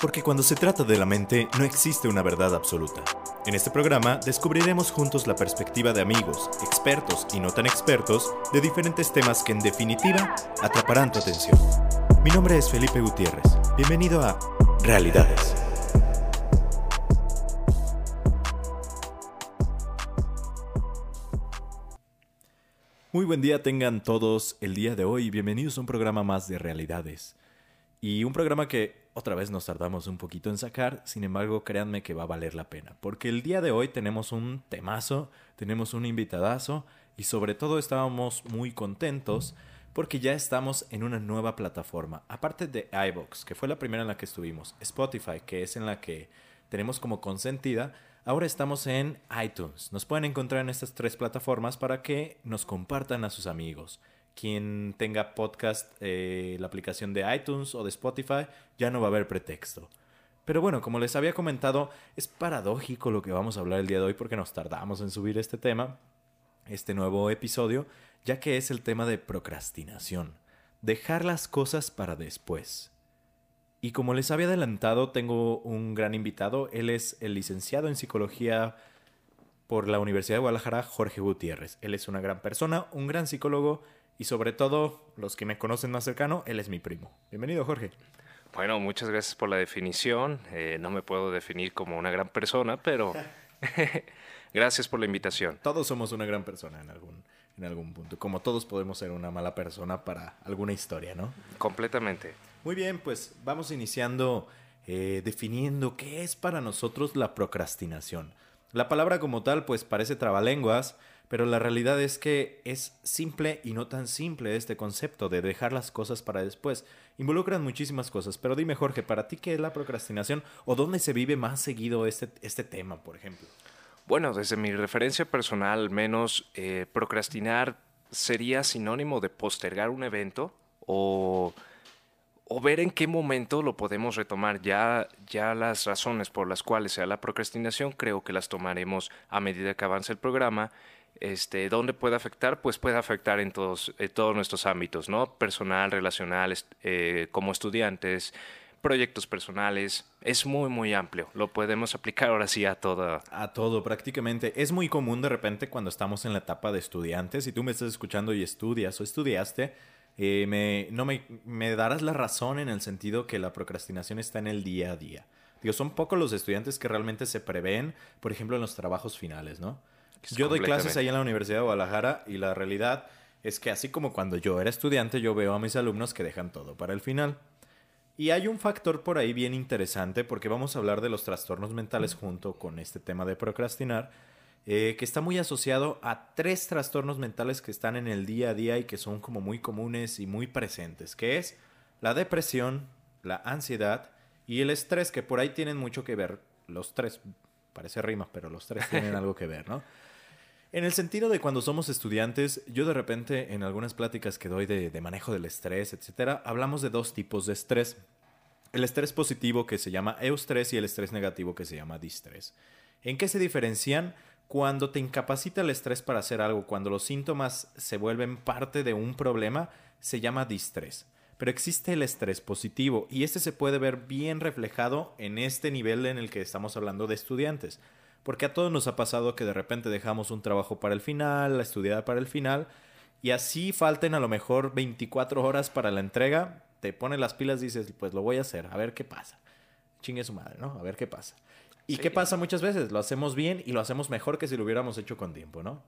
Porque cuando se trata de la mente no existe una verdad absoluta. En este programa descubriremos juntos la perspectiva de amigos, expertos y no tan expertos de diferentes temas que en definitiva atraparán tu atención. Mi nombre es Felipe Gutiérrez. Bienvenido a Realidades. Muy buen día tengan todos el día de hoy. Bienvenidos a un programa más de Realidades. Y un programa que otra vez nos tardamos un poquito en sacar, sin embargo, créanme que va a valer la pena, porque el día de hoy tenemos un temazo, tenemos un invitadazo y sobre todo estábamos muy contentos porque ya estamos en una nueva plataforma, aparte de iBox, que fue la primera en la que estuvimos, Spotify, que es en la que tenemos como consentida, ahora estamos en iTunes. Nos pueden encontrar en estas tres plataformas para que nos compartan a sus amigos quien tenga podcast, eh, la aplicación de iTunes o de Spotify, ya no va a haber pretexto. Pero bueno, como les había comentado, es paradójico lo que vamos a hablar el día de hoy porque nos tardamos en subir este tema, este nuevo episodio, ya que es el tema de procrastinación, dejar las cosas para después. Y como les había adelantado, tengo un gran invitado, él es el licenciado en psicología por la Universidad de Guadalajara, Jorge Gutiérrez. Él es una gran persona, un gran psicólogo y sobre todo, los que me conocen más cercano, él es mi primo. Bienvenido, Jorge. Bueno, muchas gracias por la definición. Eh, no me puedo definir como una gran persona, pero gracias por la invitación. Todos somos una gran persona en algún, en algún punto. Como todos podemos ser una mala persona para alguna historia, ¿no? Completamente. Muy bien, pues vamos iniciando eh, definiendo qué es para nosotros la procrastinación. La palabra como tal, pues parece trabalenguas, pero la realidad es que es simple y no tan simple este concepto de dejar las cosas para después. Involucran muchísimas cosas, pero dime Jorge, ¿para ti qué es la procrastinación o dónde se vive más seguido este, este tema, por ejemplo? Bueno, desde mi referencia personal, al menos eh, procrastinar sería sinónimo de postergar un evento o, o, ver en qué momento lo podemos retomar. Ya, ya las razones por las cuales sea la procrastinación creo que las tomaremos a medida que avance el programa este, ¿Dónde puede afectar? Pues puede afectar en todos, todos nuestros ámbitos, ¿no? Personal, relacional, eh, como estudiantes, proyectos personales. Es muy, muy amplio. Lo podemos aplicar ahora sí a todo. A todo, prácticamente. Es muy común de repente cuando estamos en la etapa de estudiantes. Si tú me estás escuchando y estudias o estudiaste, eh, me, no me, me darás la razón en el sentido que la procrastinación está en el día a día. Digo, son pocos los estudiantes que realmente se prevén, por ejemplo, en los trabajos finales, ¿no? Yo doy clases ahí en la Universidad de Guadalajara y la realidad es que así como cuando yo era estudiante, yo veo a mis alumnos que dejan todo para el final. Y hay un factor por ahí bien interesante porque vamos a hablar de los trastornos mentales junto con este tema de procrastinar, eh, que está muy asociado a tres trastornos mentales que están en el día a día y que son como muy comunes y muy presentes, que es la depresión, la ansiedad y el estrés, que por ahí tienen mucho que ver. Los tres, parece rima, pero los tres tienen algo que ver, ¿no? En el sentido de cuando somos estudiantes, yo de repente en algunas pláticas que doy de, manejo del estrés, etcétera, hablamos de dos tipos de estrés. El estrés positivo que se llama eustrés y el estrés negativo que se llama distrés. ¿En qué se diferencian? Cuando te incapacita el estrés para hacer algo, cuando los síntomas se vuelven parte de un problema, se llama distrés. Pero existe el estrés positivo y este se puede ver bien reflejado en este nivel en el que estamos hablando de estudiantes. Porque a todos nos ha pasado que de repente dejamos un trabajo para el final, la estudiada para el final, y así falten a lo mejor 24 horas para la entrega, te pones las pilas y dices, pues lo voy a hacer, a ver qué pasa. Chingue su madre, ¿no? A ver qué pasa. ¿Y qué pasa muchas veces? Lo hacemos bien y lo hacemos mejor que si lo hubiéramos hecho con tiempo, ¿no?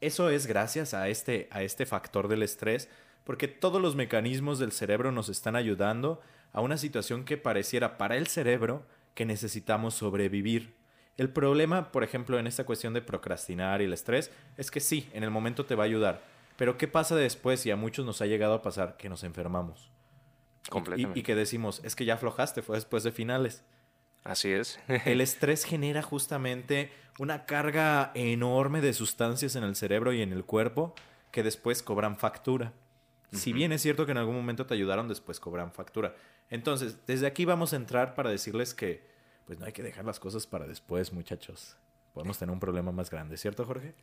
Eso es gracias a este, a este factor del estrés, porque todos los mecanismos del cerebro nos están ayudando a una situación que pareciera para el cerebro que necesitamos sobrevivir. El problema, por ejemplo, en esta cuestión de procrastinar y el estrés, es que sí, en el momento te va a ayudar. Pero ¿qué pasa después? Y a muchos nos ha llegado a pasar que nos enfermamos. Completamente. Y, que decimos, es que ya aflojaste, fue después de finales. Así es. el estrés genera justamente una carga enorme de sustancias en el cerebro y en el cuerpo que después cobran factura. Si bien es cierto que en algún momento te ayudaron, después cobran factura. Entonces, desde aquí vamos a entrar para decirles que pues no hay que dejar las cosas para después, muchachos. Podemos tener un problema más grande, ¿cierto, Jorge?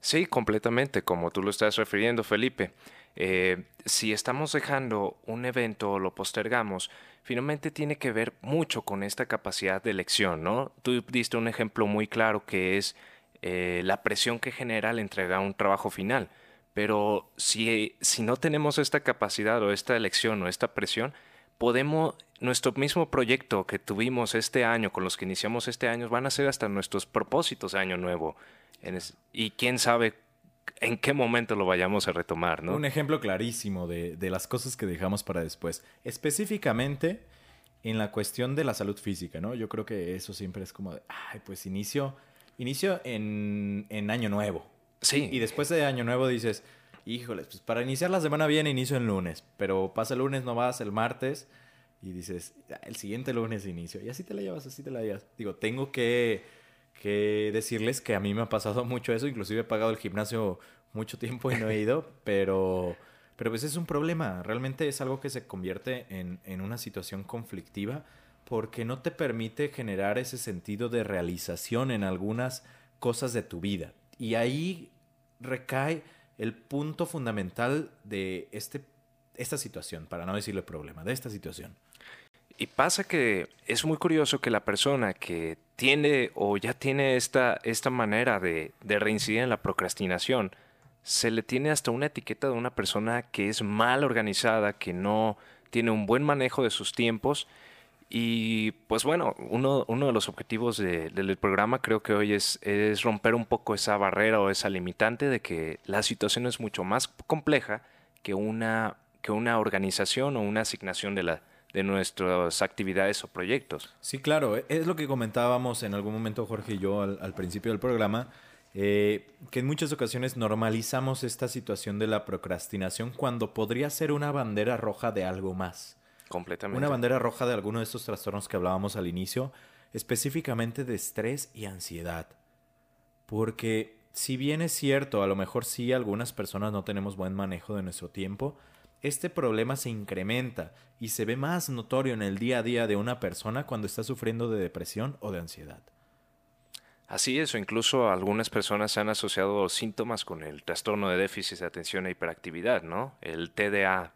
Sí, completamente, como tú lo estás refiriendo, Felipe. Eh, si estamos dejando un evento o lo postergamos, finalmente tiene que ver mucho con esta capacidad de elección, ¿no? Tú diste un ejemplo muy claro que es eh, la presión que genera al entregar un trabajo final. Pero si, si no tenemos esta capacidad o esta elección o esta presión, podemos, nuestro mismo proyecto que tuvimos este año, con los que iniciamos este año, van a ser hasta nuestros propósitos año nuevo. y quién sabe en qué momento lo vayamos a retomar, ¿no? Un ejemplo clarísimo de, de las cosas que dejamos para después. Específicamente en la cuestión de la salud física, ¿no? Yo creo que eso siempre es como de, ay, pues inicio, inicio en, en año nuevo. Sí. Y después de año nuevo dices, híjoles, pues para iniciar la semana bien inicio el lunes, pero pasa el lunes, no vas el martes y dices, el siguiente lunes inicio. Y así te la llevas, así te la llevas. Digo, tengo que, que decirles que a mí me ha pasado mucho eso, inclusive he pagado el gimnasio mucho tiempo y no he ido, pero, pero pues es un problema, realmente es algo que se convierte en, en una situación conflictiva porque no te permite generar ese sentido de realización en algunas cosas de tu vida. Y ahí recae el punto fundamental de este, esta situación, para no decirle problema, de esta situación. Y pasa que es muy curioso que la persona que tiene o ya tiene esta, esta manera de, de reincidir en la procrastinación, se le tiene hasta una etiqueta de una persona que es mal organizada, que no tiene un buen manejo de sus tiempos y pues bueno, uno, de los objetivos del programa creo que hoy es, romper un poco esa barrera o esa limitante de que la situación es mucho más compleja que una, que una organización o una asignación de, nuestras actividades o proyectos. Sí, claro, es lo que comentábamos en algún momento Jorge y yo al, principio del programa, eh, que en muchas ocasiones normalizamos esta situación de la procrastinación cuando podría ser una bandera roja de algo más. Completamente. Una bandera roja de alguno de estos trastornos que hablábamos al inicio, específicamente de estrés y ansiedad. Porque si bien es cierto, a lo mejor sí algunas personas no tenemos buen manejo de nuestro tiempo, este problema se incrementa y se ve más notorio en el día a día de una persona cuando está sufriendo de depresión o de ansiedad. Así es, o incluso algunas personas han asociado síntomas con el trastorno de déficit de atención e hiperactividad, ¿no? El TDAH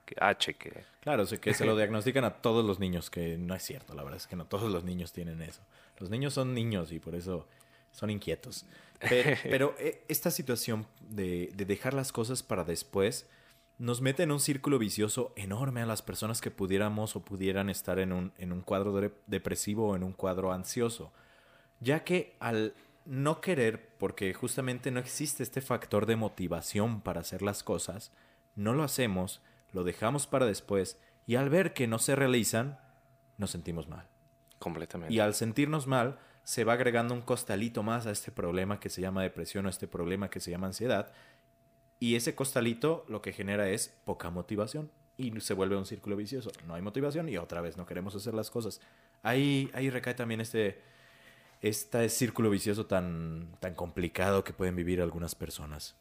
que... Claro, que se lo diagnostican a todos los niños, que no es cierto, la verdad es que no todos los niños tienen eso. Los niños son niños y por eso son inquietos. Pero, eh, esta situación de, dejar las cosas para después nos mete en un círculo vicioso enorme a las personas que pudiéramos o pudieran estar en un, en un cuadro depresivo o en un cuadro ansioso ya que al no querer, porque justamente no existe este factor de motivación para hacer las cosas, no lo hacemos, lo dejamos para después y al ver que no se realizan, nos sentimos mal. Completamente. Y al sentirnos mal, se va agregando un costalito más a este problema que se llama depresión o este problema que se llama ansiedad. Y ese costalito lo que genera es poca motivación y se vuelve un círculo vicioso. No hay motivación y otra vez no queremos hacer las cosas. Ahí, ahí recae también este, este círculo vicioso tan, tan complicado que pueden vivir algunas personas.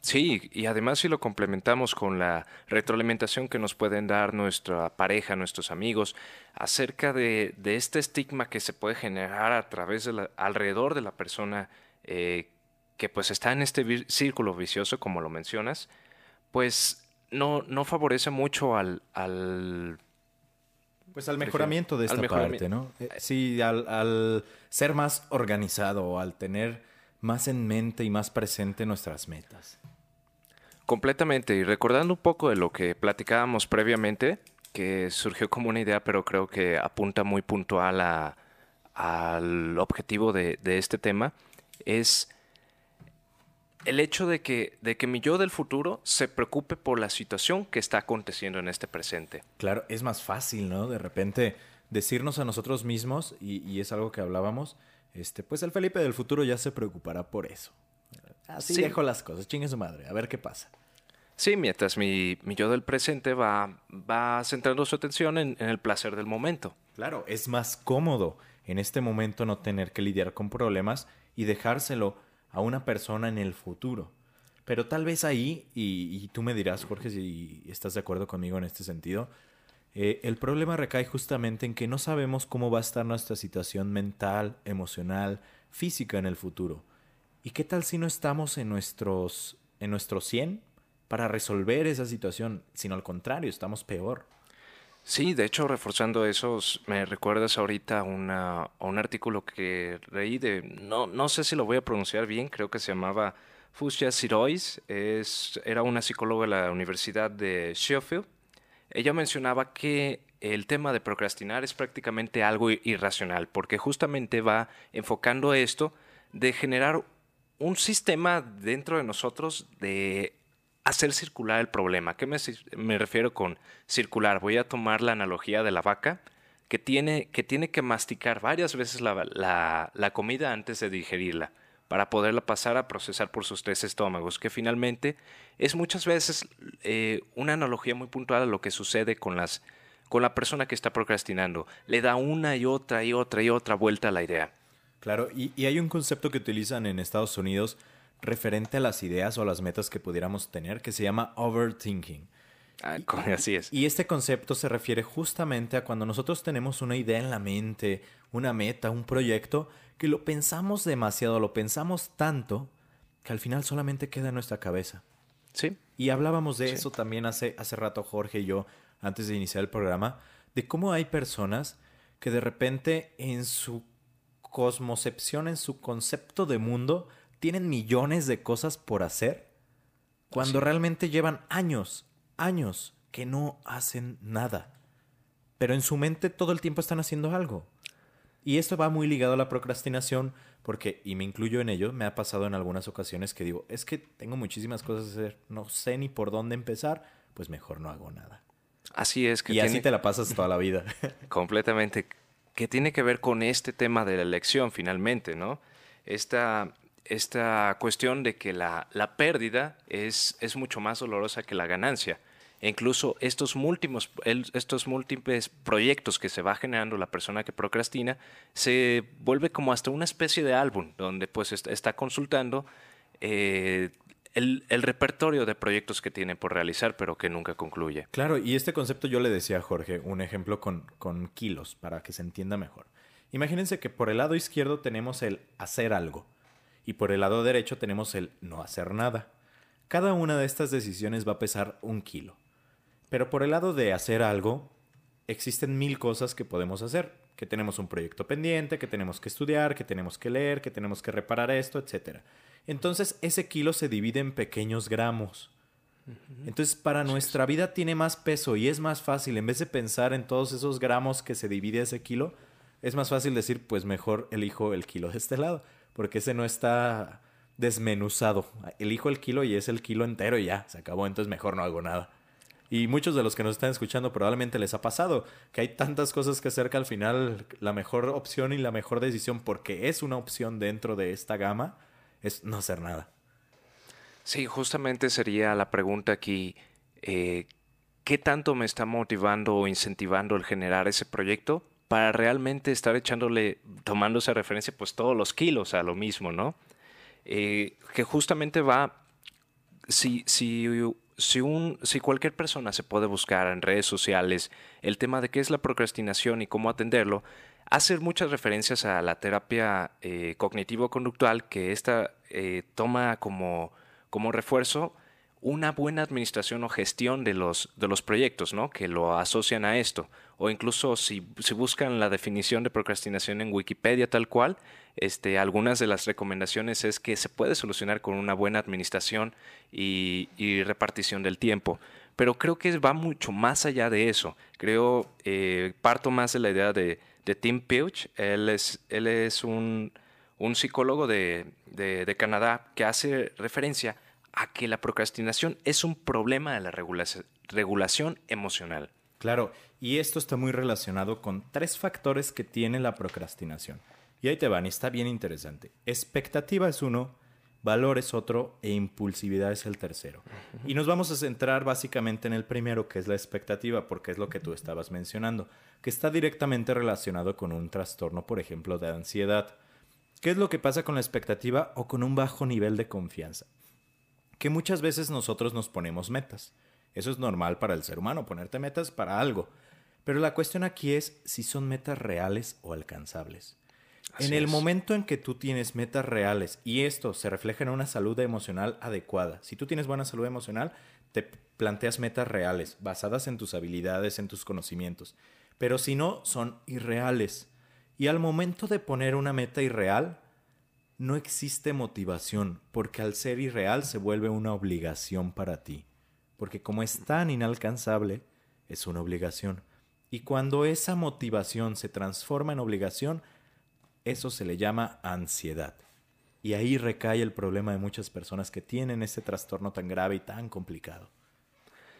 Sí, y además si lo complementamos con la retroalimentación que nos pueden dar nuestra pareja, nuestros amigos, acerca de, este estigma que se puede generar a través de la, alrededor de la persona eh, que pues está en este círculo vicioso, como lo mencionas, pues no, no favorece mucho al, al pues al mejoramiento de esta parte, ¿no? Eh, sí, al, ser más organizado, al tener más en mente y más presente nuestras metas. Completamente. Y recordando un poco de lo que platicábamos previamente, que surgió como una idea, pero creo que apunta muy puntual a, al objetivo de, de este tema, es el hecho de que, de que mi yo del futuro se preocupe por la situación que está aconteciendo en este presente. Claro, es más fácil, ¿no? De repente decirnos a nosotros mismos, y, es algo que hablábamos, este, pues el Felipe del futuro ya se preocupará por eso. Así dejo las cosas, chingue su madre, a ver qué pasa. Sí, mientras mi, mi yo del presente va, va centrando su atención en, en el placer del momento. Claro, es más cómodo en este momento no tener que lidiar con problemas y dejárselo a una persona en el futuro. Pero tal vez ahí, y, tú me dirás, Jorge, si estás de acuerdo conmigo en este sentido, eh, el problema recae justamente en que no sabemos cómo va a estar nuestra situación mental, emocional, física en el futuro. ¿Y qué tal si no estamos en nuestros en nuestro 100 para resolver esa situación, sino al contrario, estamos peor? Sí, de hecho, reforzando eso, me recuerdas ahorita a un artículo que leí de, no, no sé si lo voy a pronunciar bien, creo que se llamaba Fusia Sirois, es, era una psicóloga de la Universidad de Sheffield. Ella mencionaba que el tema de procrastinar es prácticamente algo irracional, porque justamente va enfocando esto de generar un sistema dentro de nosotros de hacer circular el problema. ¿Qué me, refiero con circular? Voy a tomar la analogía de la vaca que tiene que, tiene que masticar varias veces la, comida antes de digerirla para poderla pasar a procesar por sus tres estómagos, que finalmente es muchas veces eh, una analogía muy puntual a lo que sucede con, la persona que está procrastinando. Le da una y otra y otra y otra vuelta a la idea. Claro, y hay un concepto que utilizan en Estados Unidos referente a las ideas o las metas que pudiéramos tener que se llama overthinking. Ah, así es. Y este concepto se refiere justamente a cuando nosotros tenemos una idea en la mente, una meta, un proyecto, que lo pensamos demasiado, lo pensamos tanto, que al final solamente queda en nuestra cabeza. Sí. Y hablábamos de eso también hace, hace rato Jorge y yo, antes de iniciar el programa, de cómo hay personas que de repente en su cosmocepción, en su concepto de mundo, tienen millones de cosas por hacer cuando realmente llevan años, años que no hacen nada. Pero en su mente todo el tiempo están haciendo algo. Y esto va muy ligado a la procrastinación porque, y me incluyo en ello, me ha pasado en algunas ocasiones que digo, es que tengo muchísimas cosas que hacer, no sé ni por dónde empezar, pues mejor no hago nada. Así es que... Y así te la pasas toda la vida. Completamente. Que tiene que ver con este tema de la elección finalmente, ¿no? Esta, esta cuestión de que la, pérdida es, es, mucho más dolorosa que la ganancia. E incluso estos múltiples, estos múltiples proyectos que se va generando la persona que procrastina se vuelve como hasta una especie de álbum donde pues está consultando eh, el, repertorio de proyectos que tiene por realizar pero que nunca concluye. Claro, y este concepto yo le decía a Jorge un ejemplo con, con kilos para que se entienda mejor. Imagínense que por el lado izquierdo tenemos el hacer algo y por el lado derecho tenemos el no hacer nada. Cada una de estas decisiones va a pesar un kilo. Pero por el lado de hacer algo, existen mil cosas que podemos hacer. Que tenemos un proyecto pendiente, que tenemos que estudiar, que tenemos que leer, que tenemos que reparar esto, etc. Entonces ese kilo se divide en pequeños gramos. Entonces para nuestra vida tiene más peso y es más fácil, en vez de pensar en todos esos gramos que se divide ese kilo, es más fácil decir, pues mejor elijo el kilo de este lado porque ese no está desmenuzado. Elijo el kilo y es el kilo entero y ya, se acabó, entonces mejor no hago nada. Y muchos de los que nos están escuchando probablemente les ha pasado que hay tantas cosas que hacer que al final la mejor opción y la mejor decisión, porque es una opción dentro de esta gama, es no hacer nada. Sí, justamente sería la pregunta aquí, eh, ¿qué tanto me está motivando o incentivando el generar ese proyecto? Para realmente estar echándole, tomando esa referencia, pues todos los kilos a lo mismo, ¿no? Eh, que justamente va, si, si, si, un, si cualquier persona se puede buscar en redes sociales el tema de qué es la procrastinación y cómo atenderlo, hace muchas referencias a la terapia eh, cognitivo-conductual que esta eh, toma como, como refuerzo una buena administración o gestión de los, de los proyectos, ¿no? Que lo asocian a esto. O incluso si, si, buscan la definición de procrastinación en Wikipedia tal cual, este, algunas de las recomendaciones es que se puede solucionar con una buena administración y, repartición del tiempo. Pero creo que va mucho más allá de eso. Creo, eh, parto más de la idea de, de Tim Pilch. Él es, él es un, un psicólogo de, de, de Canadá que hace referencia a que la procrastinación es un problema de la regulación emocional. Claro, y esto está muy relacionado con tres factores que tiene la procrastinación. Y ahí te van, y está bien interesante. Expectativa es uno, valor es otro e impulsividad es el tercero. Y nos vamos a centrar básicamente en el primero, que es la expectativa, porque es lo que tú estabas mencionando, que está directamente relacionado con un trastorno, por ejemplo, de ansiedad. ¿Qué es lo que pasa con la expectativa o con un bajo nivel de confianza? Que muchas veces nosotros nos ponemos metas. Eso es normal para el ser humano, ponerte metas para algo. Pero la cuestión aquí es si son metas reales o alcanzables. en el momento en que tú tienes metas reales y esto se refleja en una salud emocional adecuada, si tú tienes buena salud emocional, te planteas metas reales, basadas en tus habilidades, en tus conocimientos. Pero si no, son irreales. Y al momento de poner una meta irreal, no existe motivación, porque al ser irreal se vuelve una obligación para ti. Porque como es tan inalcanzable, es una obligación. Y cuando esa motivación se transforma en obligación, eso se le llama ansiedad. Y ahí recae el problema de muchas personas que tienen ese trastorno tan grave y tan complicado.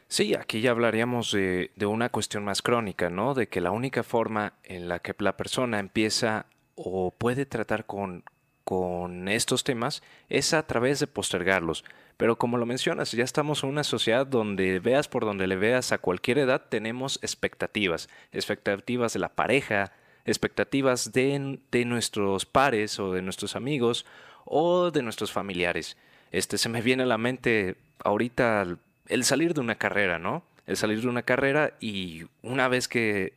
Sí, aquí ya hablaríamos de, una cuestión más crónica, ¿no? De que la única forma en la que la persona empieza o puede tratar con, con estos temas es a través de postergarlos. Pero como lo mencionas, ya estamos en una sociedad donde veas por donde le veas a cualquier edad, tenemos expectativas, expectativas de la pareja, expectativas de, de nuestros pares o de nuestros amigos o de nuestros familiares. Este se me viene a la mente ahorita el salir de una carrera, ¿no? El salir de una carrera y una vez que,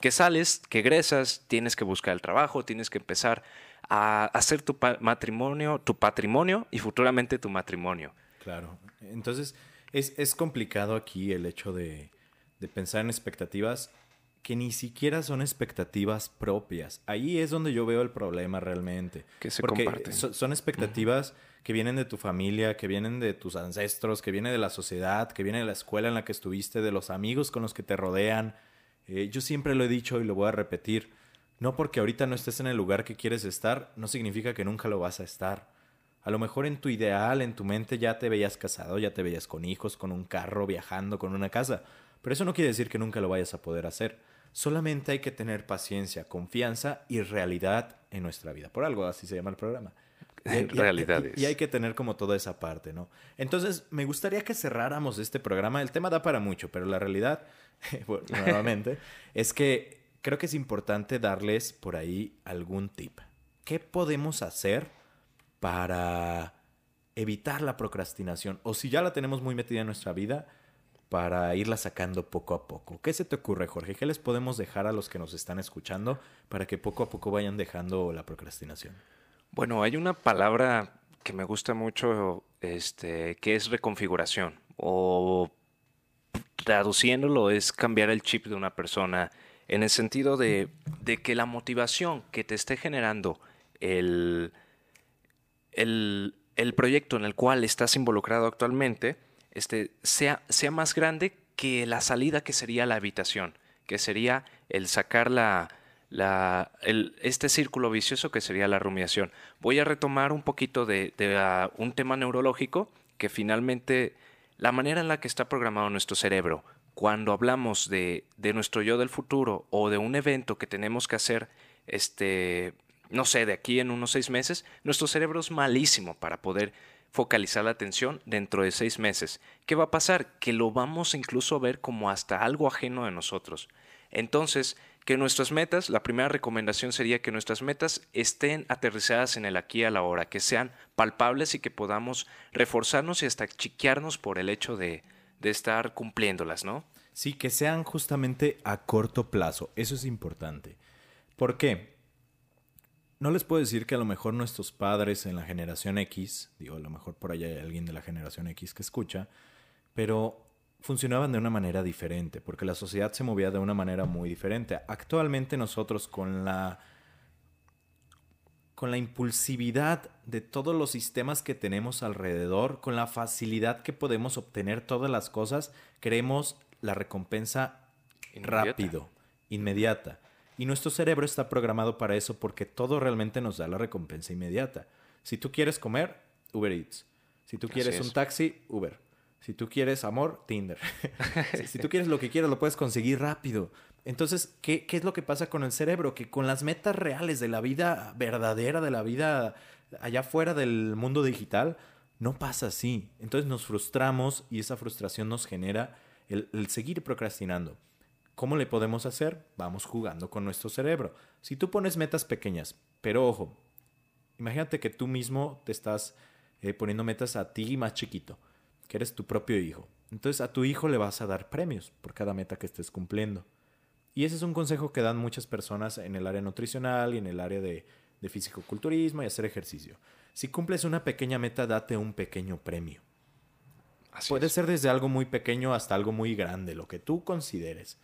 que sales, que egresas, tienes que buscar el trabajo, tienes que empezar a hacer tu matrimonio, tu patrimonio y futuramente tu matrimonio. Claro. Entonces, es, es complicado aquí el hecho de, de pensar en expectativas que ni siquiera son expectativas propias. Ahí es donde yo veo el problema realmente. Que se Porque comparten. son expectativas que vienen de tu familia, que vienen de tus ancestros, que vienen de la sociedad, que vienen de la escuela en la que estuviste, de los amigos con los que te rodean. Eh, yo siempre lo he dicho y lo voy a repetir. No porque ahorita no estés en el lugar que quieres estar, no significa que nunca lo vas a estar. A lo mejor en tu ideal, en tu mente ya te veías casado, ya te veías con hijos, con un carro, viajando, con una casa. Pero eso no quiere decir que nunca lo vayas a poder hacer. Solamente hay que tener paciencia, confianza y realidad en nuestra vida. Por algo así se llama el programa. Y, realidades. Y, hay que tener como toda esa parte, ¿no? Entonces, me gustaría que cerráramos este programa. El tema da para mucho, pero la realidad, nuevamente, es que creo que es importante darles por ahí algún tip. ¿Qué podemos hacer para evitar la procrastinación? O si ya la tenemos muy metida en nuestra vida, para irla sacando poco a poco. ¿Qué se te ocurre, Jorge? ¿Qué les podemos dejar a los que nos están escuchando para que poco a poco vayan dejando la procrastinación? Bueno, hay una palabra que me gusta mucho, este, que es reconfiguración. O traduciéndolo es cambiar el chip de una persona en el sentido de, que la motivación que te esté generando el, el, proyecto en el cual estás involucrado actualmente este, sea, sea más grande que la salida que sería la habitación, que sería el sacar la, este círculo vicioso que sería la rumiación. Voy a retomar un poquito de, de un tema neurológico que finalmente la manera en la que está programado nuestro cerebro cuando hablamos de, de, nuestro yo del futuro o de un evento que tenemos que hacer, este, no sé, de aquí en unos seis meses, nuestro cerebro es malísimo para poder focalizar la atención dentro de seis meses. ¿Qué va a pasar? Que lo vamos incluso a ver como hasta algo ajeno de nosotros. Entonces, que nuestras metas, la primera recomendación sería que nuestras metas estén aterrizadas en el aquí a la hora, que sean palpables y que podamos reforzarnos y hasta chiquearnos por el hecho de, de estar cumpliéndolas, ¿no? Sí, que sean justamente a corto plazo. Eso es importante. ¿Por qué? No les puedo decir que a lo mejor nuestros padres en la generación X, digo, a lo mejor por allá hay alguien de la generación X que escucha, pero funcionaban de una manera diferente, porque la sociedad se movía de una manera muy diferente. Actualmente nosotros con la con la impulsividad de todos los sistemas que tenemos alrededor, con la facilidad que podemos obtener todas las cosas, queremos la recompensa rápido, inmediata. Y nuestro cerebro está programado para eso porque todo realmente nos da la recompensa inmediata. Si tú quieres comer, Uber Eats. Si tú quieres un taxi, Uber. Si tú quieres amor, Tinder. si, tú quieres lo que quieras, lo puedes conseguir rápido. Entonces, ¿qué, ¿qué, es lo que pasa con el cerebro? Que con las metas reales de la vida verdadera, de la vida allá fuera del mundo digital, no pasa así. Entonces nos frustramos y esa frustración nos genera el, el seguir procrastinando. ¿Cómo le podemos hacer? Vamos jugando con nuestro cerebro. Si tú pones metas pequeñas, pero ojo, imagínate que tú mismo te estás eh, poniendo metas a ti más chiquito que eres tu propio hijo. Entonces a tu hijo le vas a dar premios por cada meta que estés cumpliendo. Y ese es un consejo que dan muchas personas en el área nutricional y en el área de, de fisicoculturismo y hacer ejercicio. Si cumples una pequeña meta, date un pequeño premio. Puede ser desde algo muy pequeño hasta algo muy grande, lo que tú consideres.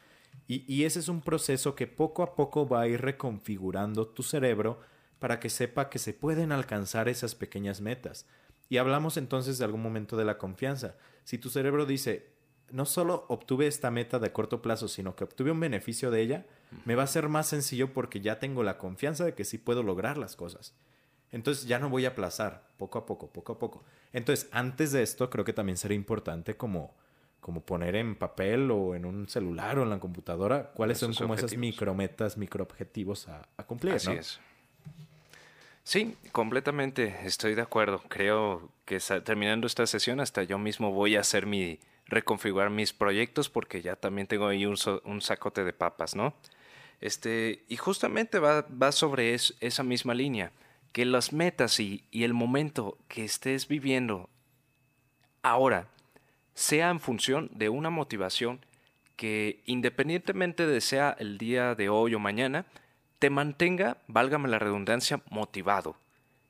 Y, y, ese es un proceso que poco a poco va a ir reconfigurando tu cerebro para que sepa que se pueden alcanzar esas pequeñas metas. Y hablamos entonces de algún momento de la confianza. Si tu cerebro dice, no solo obtuve esta meta de corto plazo, sino que obtuve un beneficio de ella, me va a ser más sencillo porque ya tengo la confianza de que sí puedo lograr las cosas. Entonces ya no voy a aplazar, poco a poco, poco a poco. Entonces, antes de esto, creo que también sería importante como, como poner en papel o en un celular o en la computadora cuáles son como esas micrometas, microobjetivos a, a cumplir. Así es. Sí, completamente estoy de acuerdo. Creo que terminando esta sesión hasta yo mismo voy a hacer mi reconfigurar mis proyectos porque ya también tengo ahí un, sacote de papas, ¿no? Este, y justamente va, va sobre esa misma línea, que las metas y, y el momento que estés viviendo ahora sea en función de una motivación que independientemente de sea el día de hoy o mañana, te mantenga, válgame la redundancia, motivado,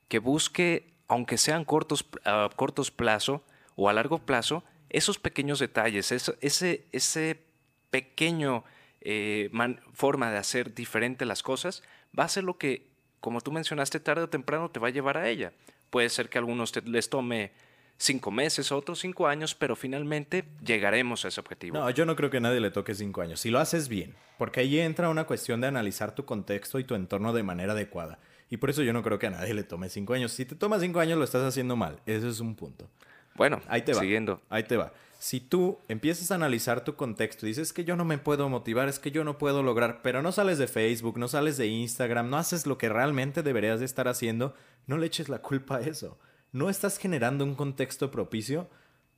que busque, aunque sean cortos, a cortos plazo o a largo plazo, esos pequeños detalles, ese, ese pequeño eh, forma de hacer diferente las cosas, va a ser lo que, como tú mencionaste, tarde o temprano te va a llevar a ella. Puede ser que a algunos les tome cinco meses, otros cinco años, pero finalmente llegaremos a ese objetivo. No, yo no creo que a nadie le toque cinco años. Si lo haces bien, porque ahí entra una cuestión de analizar tu contexto y tu entorno de manera adecuada. Y por eso yo no creo que a nadie le tome cinco años. Si te toma cinco años, lo estás haciendo mal. Ese es un punto. Bueno, ahí te va. Siguiendo. Ahí te va. Si tú empiezas a analizar tu contexto y dices que yo no me puedo motivar, es que yo no puedo lograr, pero no sales de Facebook, no sales de Instagram, no haces lo que realmente deberías de estar haciendo, no le eches la culpa a eso no estás generando un contexto propicio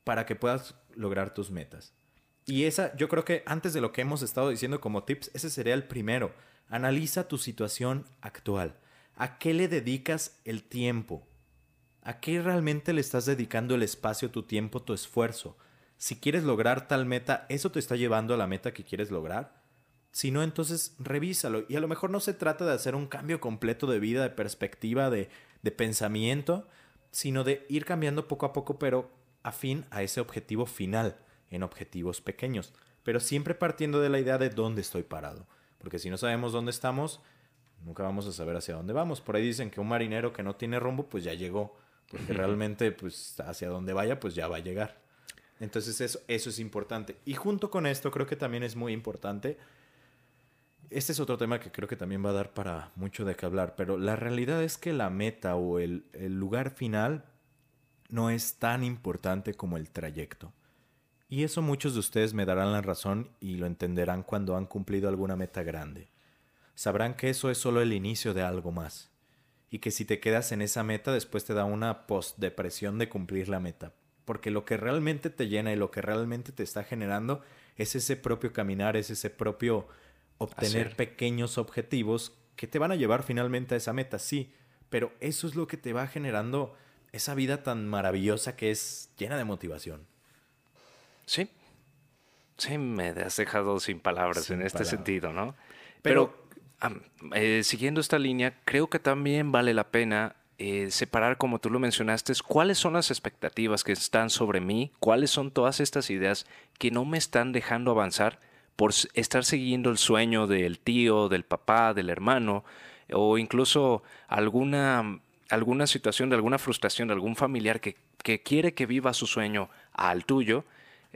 para que puedas lograr tus metas. Y esa, yo creo que antes de lo que hemos estado diciendo como tips, ese sería el primero. Analiza tu situación actual. ¿A qué le dedicas el tiempo? ¿A qué realmente le estás dedicando el espacio, tu tiempo, tu esfuerzo? Si quieres lograr tal meta, ¿eso te está llevando a la meta que quieres lograr? Si no, entonces revísalo. Y a lo mejor no se trata de hacer un cambio completo de vida, de perspectiva, de, de pensamiento, sino de ir cambiando poco a poco, pero afín a ese objetivo final, en objetivos pequeños, pero siempre partiendo de la idea de dónde estoy parado, porque si no sabemos dónde estamos, nunca vamos a saber hacia dónde vamos. Por ahí dicen que un marinero que no tiene rumbo, pues ya llegó, porque realmente, pues hacia donde vaya, pues ya va a llegar. Entonces eso, eso es importante. Y junto con esto, creo que también es muy importante este es otro tema que creo que también va a dar para mucho de qué hablar, pero la realidad es que la meta o el, lugar final no es tan importante como el trayecto. Y eso muchos de ustedes me darán la razón y lo entenderán cuando han cumplido alguna meta grande. Sabrán que eso es solo el inicio de algo más. Y que si te quedas en esa meta después te da una post-depresión de cumplir la meta. Porque lo que realmente te llena y lo que realmente te está generando es ese propio caminar, es ese propio obtener pequeños objetivos que te van a llevar finalmente a esa meta, sí, pero eso es lo que te va generando esa vida tan maravillosa que es llena de motivación. Sí, sí, me has dejado sin palabras en este sentido, ¿no? Pero, eh, siguiendo esta línea, creo que también vale la pena eh, separar, como tú lo mencionaste, cuáles son las expectativas que están sobre mí, cuáles son todas estas ideas que no me están dejando avanzar por estar siguiendo el sueño del tío, del papá, del hermano, o incluso alguna, alguna situación de alguna frustración de algún familiar que, que quiere que viva su sueño al tuyo,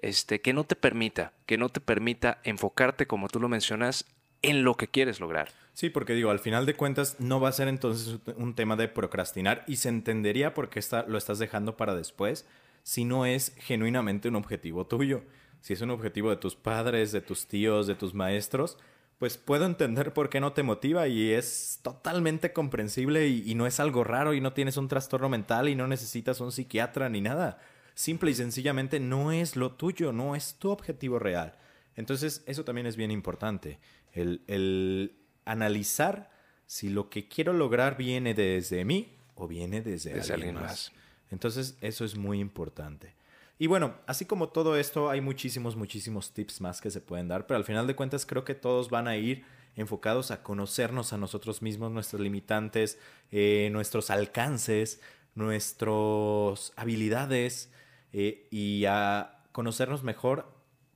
este, que no te permita, que no te permita enfocarte, como tú lo mencionas, en lo que quieres lograr. Sí, porque digo, al final de cuentas no va a ser entonces un tema de procrastinar y se entendería por qué está, lo estás dejando para después si no es genuinamente un objetivo tuyo si es un objetivo de tus padres, de tus tíos, de tus maestros, pues puedo entender por qué no te motiva y es totalmente comprensible y, no es algo raro y no tienes un trastorno mental y no necesitas un psiquiatra ni nada. Simple y sencillamente no es lo tuyo, no es tu objetivo real. Entonces eso también es bien importante, el, el analizar si lo que quiero lograr viene desde mí o viene desde, alguien, más. Entonces eso es muy importante. Y bueno, así como todo esto, hay muchísimos, muchísimos tips más que se pueden dar, pero al final de cuentas creo que todos van a ir enfocados a conocernos a nosotros mismos, nuestras limitantes, eh, nuestros alcances, nuestras habilidades eh, y a conocernos mejor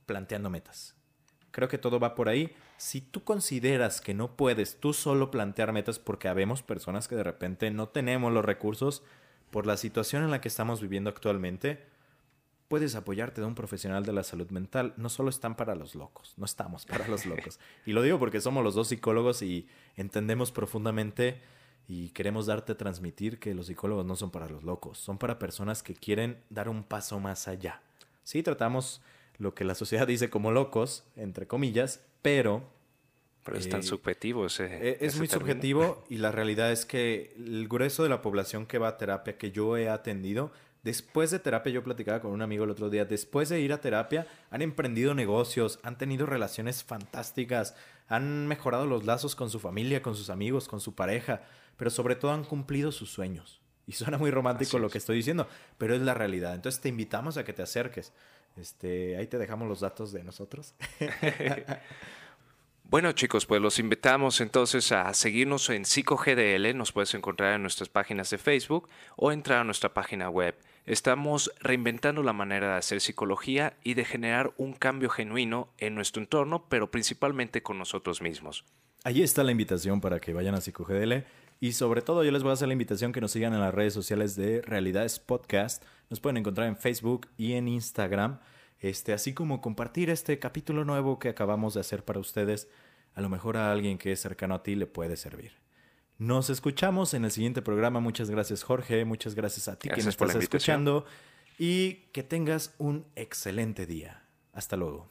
planteando metas. Creo que todo va por ahí. Si tú consideras que no puedes tú solo plantear metas porque habemos personas que de repente no tenemos los recursos por la situación en la que estamos viviendo actualmente, puedes apoyarte de un profesional de la salud mental. No solo están para los locos, no estamos para los locos. Y lo digo porque somos los dos psicólogos y entendemos profundamente y queremos darte a transmitir que los psicólogos no son para los locos, son para personas que quieren dar un paso más allá. Sí, tratamos lo que la sociedad dice como locos, entre comillas, pero... Pero es tan eh, subjetivo ese... E-, es muy subjetivo y la realidad es que el grueso de la población que va a terapia que yo he atendido Después de terapia, yo platicaba con un amigo el otro día, después de ir a terapia, han emprendido negocios, han tenido relaciones fantásticas, han mejorado los lazos con su familia, con sus amigos, con su pareja, pero sobre todo han cumplido sus sueños. Y suena muy romántico lo que estoy diciendo, pero es la realidad. Entonces te invitamos a que te acerques. Este, ahí te dejamos los datos de nosotros. Bueno chicos, pues los invitamos entonces a seguirnos en PsicoGDL, nos puedes encontrar en nuestras páginas de Facebook o entrar a nuestra página web. Estamos reinventando la manera de hacer psicología y de generar un cambio genuino en nuestro entorno, pero principalmente con nosotros mismos. Ahí está la invitación para que vayan a PsicoGDL y sobre todo yo les voy a hacer la invitación que nos sigan en las redes sociales de Realidades Podcast. Nos pueden encontrar en Facebook y en Instagram. Este, así como compartir este capítulo nuevo que acabamos de hacer para ustedes, a lo mejor a alguien que es cercano a ti le puede servir. Nos escuchamos en el siguiente programa. Muchas gracias Jorge, muchas gracias a ti que nos estás escuchando y que tengas un excelente día. Hasta luego.